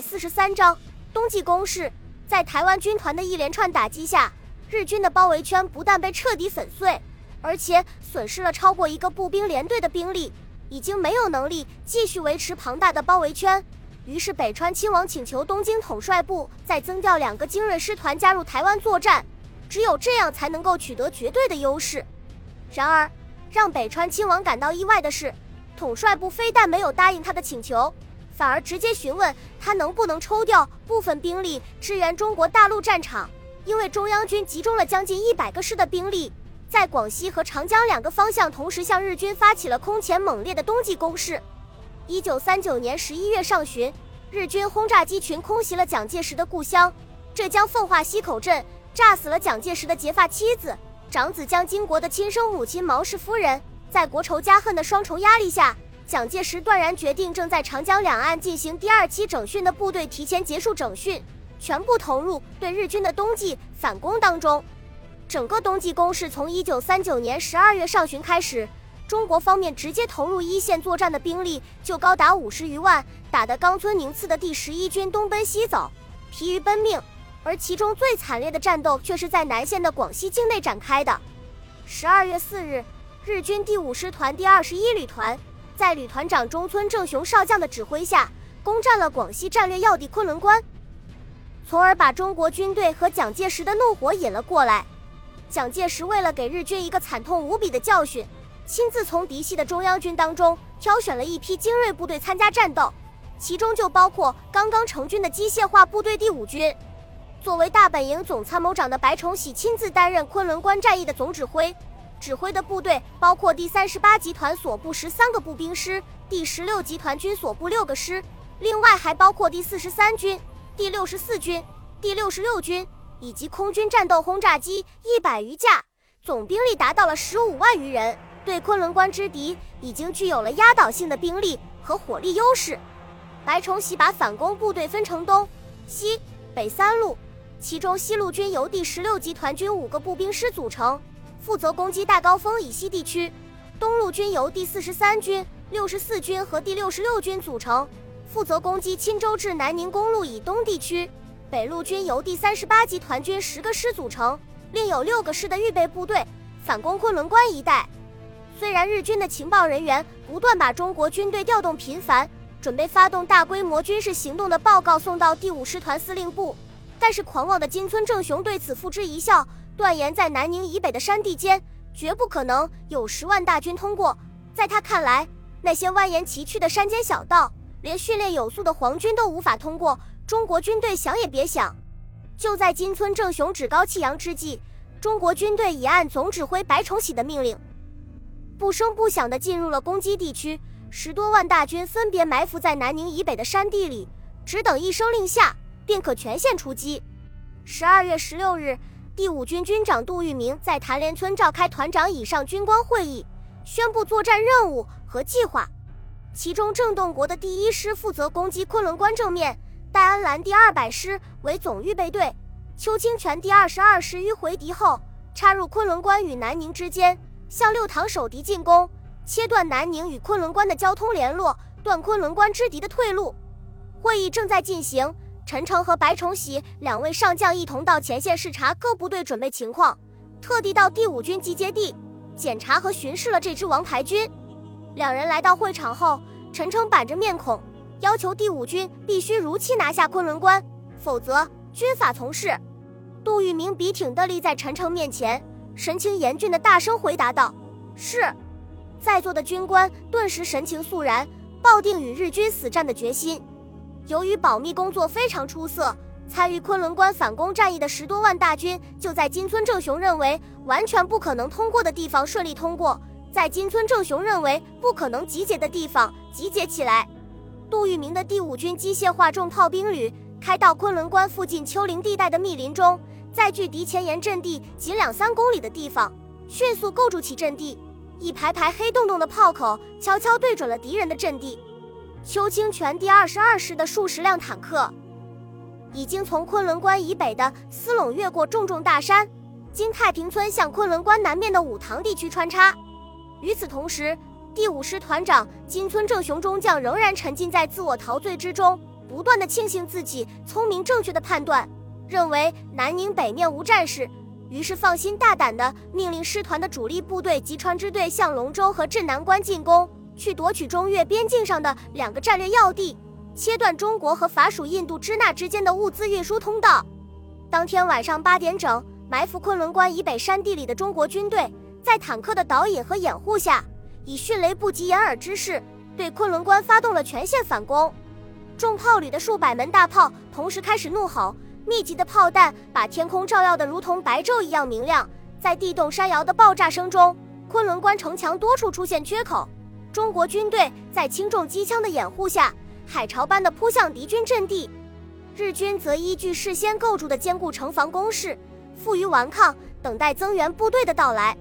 四十三章冬季攻势。在台湾军团的一连串打击下，日军的包围圈不但被彻底粉碎，而且损失了超过一个步兵连队的兵力，已经没有能力继续维持庞大的包围圈。于是北川亲王请求东京统帅部再增调两个精锐师团加入台湾作战，只有这样才能够取得绝对的优势。然而，让北川亲王感到意外的是。统帅部非但没有答应他的请求，反而直接询问他能不能抽调部分兵力支援中国大陆战场。因为中央军集中了将近一百个师的兵力，在广西和长江两个方向同时向日军发起了空前猛烈的冬季攻势。一九三九年十一月上旬，日军轰炸机群空袭了蒋介石的故乡浙江奉化溪口镇，炸死了蒋介石的结发妻子、长子蒋经国的亲生母亲毛氏夫人。在国仇家恨的双重压力下，蒋介石断然决定正在长江两岸进行第二期整训的部队提前结束整训，全部投入对日军的冬季反攻当中。整个冬季攻势从一九三九年十二月上旬开始，中国方面直接投入一线作战的兵力就高达五十余万，打得冈村宁次的第十一军东奔西走，疲于奔命。而其中最惨烈的战斗却是在南线的广西境内展开的。十二月四日。日军第五师团第二十一旅团在旅团长中村正雄少将的指挥下，攻占了广西战略要地昆仑关，从而把中国军队和蒋介石的怒火引了过来。蒋介石为了给日军一个惨痛无比的教训，亲自从嫡系的中央军当中挑选了一批精锐部队参加战斗，其中就包括刚刚成军的机械化部队第五军。作为大本营总参谋长的白崇禧亲自担任昆仑关战役的总指挥。指挥的部队包括第三十八集团所部十三个步兵师，第十六集团军所部六个师，另外还包括第四十三军、第六十四军、第六十六军以及空军战斗轰炸机一百余架，总兵力达到了十五万余人，对昆仑关之敌已经具有了压倒性的兵力和火力优势。白崇禧把反攻部队分成东西北三路，其中西路军由第十六集团军五个步兵师组成。负责攻击大高峰以西地区，东路军由第四十三军、六十四军和第六十六军组成，负责攻击钦州至南宁公路以东地区。北路军由第三十八集团军十个师组成，另有六个师的预备部队反攻昆仑关一带。虽然日军的情报人员不断把中国军队调动频繁、准备发动大规模军事行动的报告送到第五师团司令部，但是狂妄的金村正雄对此付之一笑。断言在南宁以北的山地间，绝不可能有十万大军通过。在他看来，那些蜿蜒崎岖的山间小道，连训练有素的皇军都无法通过，中国军队想也别想。就在金村正雄趾高气扬之际，中国军队已按总指挥白崇禧的命令，不声不响地进入了攻击地区。十多万大军分别埋伏在南宁以北的山地里，只等一声令下，便可全线出击。十二月十六日。第五军军长杜聿明在谭连村召开团长以上军官会议，宣布作战任务和计划。其中，郑洞国的第一师负责攻击昆仑关正面，戴安澜第二百师为总预备队，邱清泉第二十二师迂回敌后，插入昆仑关与南宁之间，向六塘守敌进攻，切断南宁与昆仑关的交通联络，断昆仑关之敌的退路。会议正在进行。陈诚和白崇禧两位上将一同到前线视察各部队准备情况，特地到第五军集结地检查和巡视了这支王牌军。两人来到会场后，陈诚板着面孔，要求第五军必须如期拿下昆仑关，否则军法从事。杜聿明笔挺地立在陈诚面前，神情严峻地大声回答道：“是。”在座的军官顿时神情肃然，抱定与日军死战的决心。由于保密工作非常出色，参与昆仑关反攻战役的十多万大军就在金村正雄认为完全不可能通过的地方顺利通过，在金村正雄认为不可能集结的地方集结起来。杜聿明的第五军机械化重炮兵旅开到昆仑关附近丘陵地带的密林中，在距敌前沿阵地仅两三公里的地方，迅速构筑起阵地，一排排黑洞洞的炮口悄悄对准了敌人的阵地。邱清泉第二十二师的数十辆坦克，已经从昆仑关以北的思陇越过重重大山，经太平村向昆仑关南面的五塘地区穿插。与此同时，第五师团长金村正雄中将仍然沉浸在自我陶醉之中，不断的庆幸自己聪明正确的判断，认为南宁北面无战事，于是放心大胆的命令师团的主力部队吉川支队向龙州和镇南关进攻，去夺取中越边境上的两个战略要地，切断中国和法属印度支那之间的物资运输通道。当天晚上八点整，埋伏昆仑关以北山地里的中国军队，在坦克的导引和掩护下，以迅雷不及掩耳之势。对昆仑关发动了全线反攻，重炮旅的数百门大炮同时开始怒吼，密集的炮弹把天空照耀得如同白昼一样明亮。在地动山摇的爆炸声中，昆仑关城墙多处出现缺口，中国军队在轻重机枪的掩护下，海潮般的扑向敌军阵地，日军则依据事先构筑的坚固城防工事，负隅顽抗，等待增援部队的到来。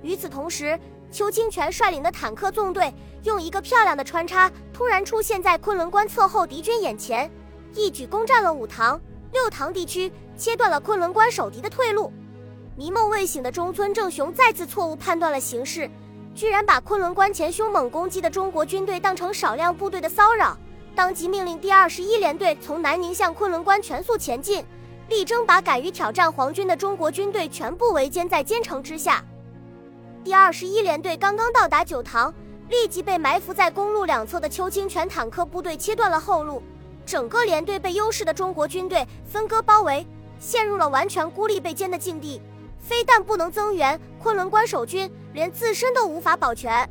与此同时，邱清泉率领的坦克纵队。用一个漂亮的穿插，突然出现在昆仑关侧后敌军眼前，一举攻占了五塘、六塘地区，切断了昆仑关守敌的退路。迷梦未醒的中村正雄再次错误判断了形势，居然把昆仑关前凶猛攻击的中国军队当成少量部队的骚扰，当即命令第二十一联队从南宁向昆仑关全速前进，力争把敢于挑战皇军的中国军队全部围歼在坚城之下。第二十一联队刚刚到达九塘。立即被埋伏在公路两侧的邱清泉坦克部队切断了后路，整个连队被优势的中国军队分割包围，陷入了完全孤立被歼的境地。非但不能增援昆仑关守军，连自身都无法保全。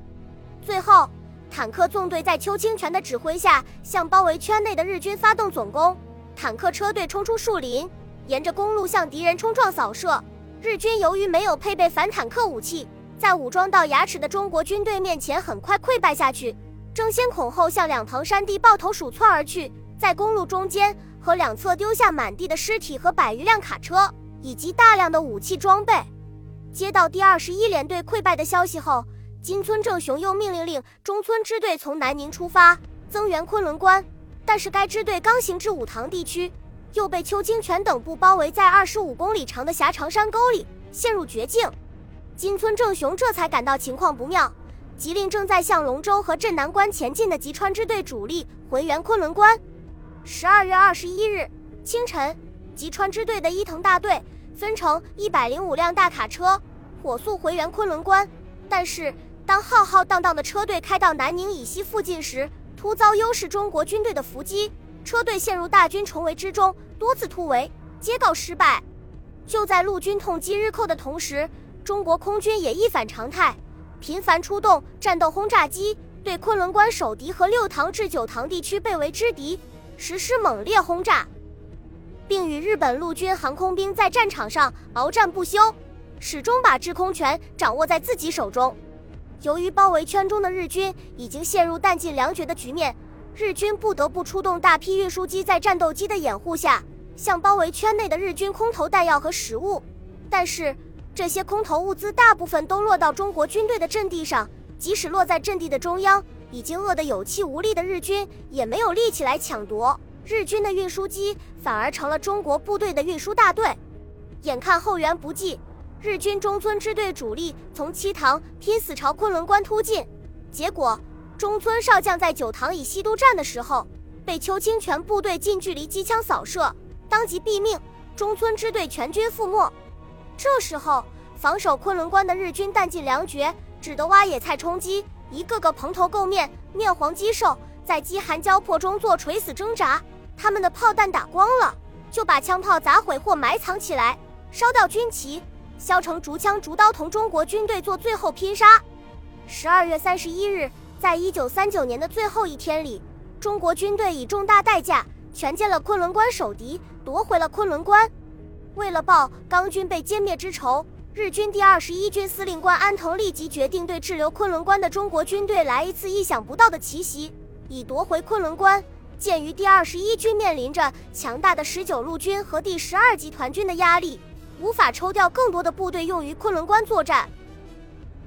最后，坦克纵队在邱清泉的指挥下，向包围圈内的日军发动总攻。坦克车队冲出树林，沿着公路向敌人冲撞扫射。日军由于没有配备反坦克武器。在武装到牙齿的中国军队面前，很快溃败下去，争先恐后向两旁山地抱头鼠窜而去，在公路中间和两侧丢下满地的尸体和百余辆卡车以及大量的武器装备。接到第二十一联队溃败的消息后，金村正雄又命令令中村支队从南宁出发增援昆仑关，但是该支队刚行至武塘地区，又被邱清泉等部包围在二十五公里长的狭长山沟里，陷入绝境。金村正雄这才感到情况不妙，急令正在向龙州和镇南关前进的吉川支队主力回援昆仑关。十二月二十一日清晨，吉川支队的伊藤大队分成一百零五辆大卡车，火速回援昆仑关。但是，当浩浩荡荡的车队开到南宁以西附近时，突遭优势中国军队的伏击，车队陷入大军重围之中，多次突围皆告失败。就在陆军痛击日寇的同时，中国空军也一反常态，频繁出动战斗轰炸机，对昆仑关守敌和六塘至九塘地区被围之敌实施猛烈轰炸，并与日本陆军航空兵在战场上鏖战不休，始终把制空权掌握在自己手中。由于包围圈中的日军已经陷入弹尽粮绝的局面，日军不得不出动大批运输机，在战斗机的掩护下，向包围圈内的日军空投弹药和食物，但是。这些空投物资大部分都落到中国军队的阵地上，即使落在阵地的中央，已经饿得有气无力的日军也没有力气来抢夺。日军的运输机反而成了中国部队的运输大队。眼看后援不济，日军中村支队主力从七塘拼死朝昆仑关突进，结果中村少将在九塘以西督战的时候，被邱清泉部队近距离机枪扫射，当即毙命，中村支队全军覆没。这时候，防守昆仑关的日军弹尽粮绝，只得挖野菜充饥，一个个蓬头垢面、面黄肌瘦，在饥寒交迫中做垂死挣扎。他们的炮弹打光了，就把枪炮砸毁或埋藏起来，烧掉军旗，削成竹枪竹刀，同中国军队做最后拼杀。十二月三十一日，在一九三九年的最后一天里，中国军队以重大代价全歼了昆仑关守敌，夺回了昆仑关。为了报刚军被歼灭之仇，日军第二十一军司令官安藤立即决定对滞留昆仑关的中国军队来一次意想不到的奇袭，以夺回昆仑关。鉴于第二十一军面临着强大的十九路军和第十二集团军的压力，无法抽调更多的部队用于昆仑关作战，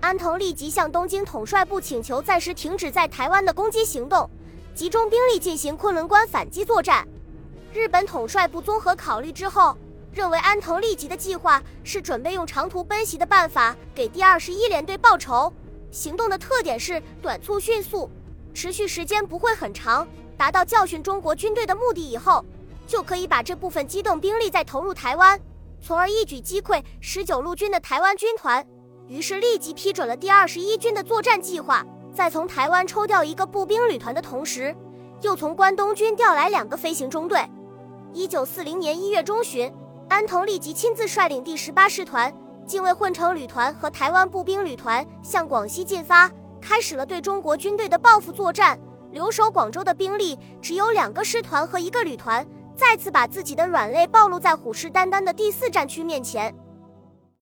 安藤立即向东京统帅部请求暂时停止在台湾的攻击行动，集中兵力进行昆仑关反击作战。日本统帅部综合考虑之后。认为安藤利吉的计划是准备用长途奔袭的办法给第二十一联队报仇。行动的特点是短促迅速，持续时间不会很长，达到教训中国军队的目的以后，就可以把这部分机动兵力再投入台湾，从而一举击溃十九路军的台湾军团。于是立即批准了第二十一军的作战计划。在从台湾抽调一个步兵旅团的同时，又从关东军调来两个飞行中队。一九四零年一月中旬，安藤立即亲自率领第十八师团、近卫混成旅团和台湾步兵旅团向广西进发，开始了对中国军队的报复作战。留守广州的兵力只有两个师团和一个旅团，再次把自己的软肋暴露在虎视眈眈的第四战区面前。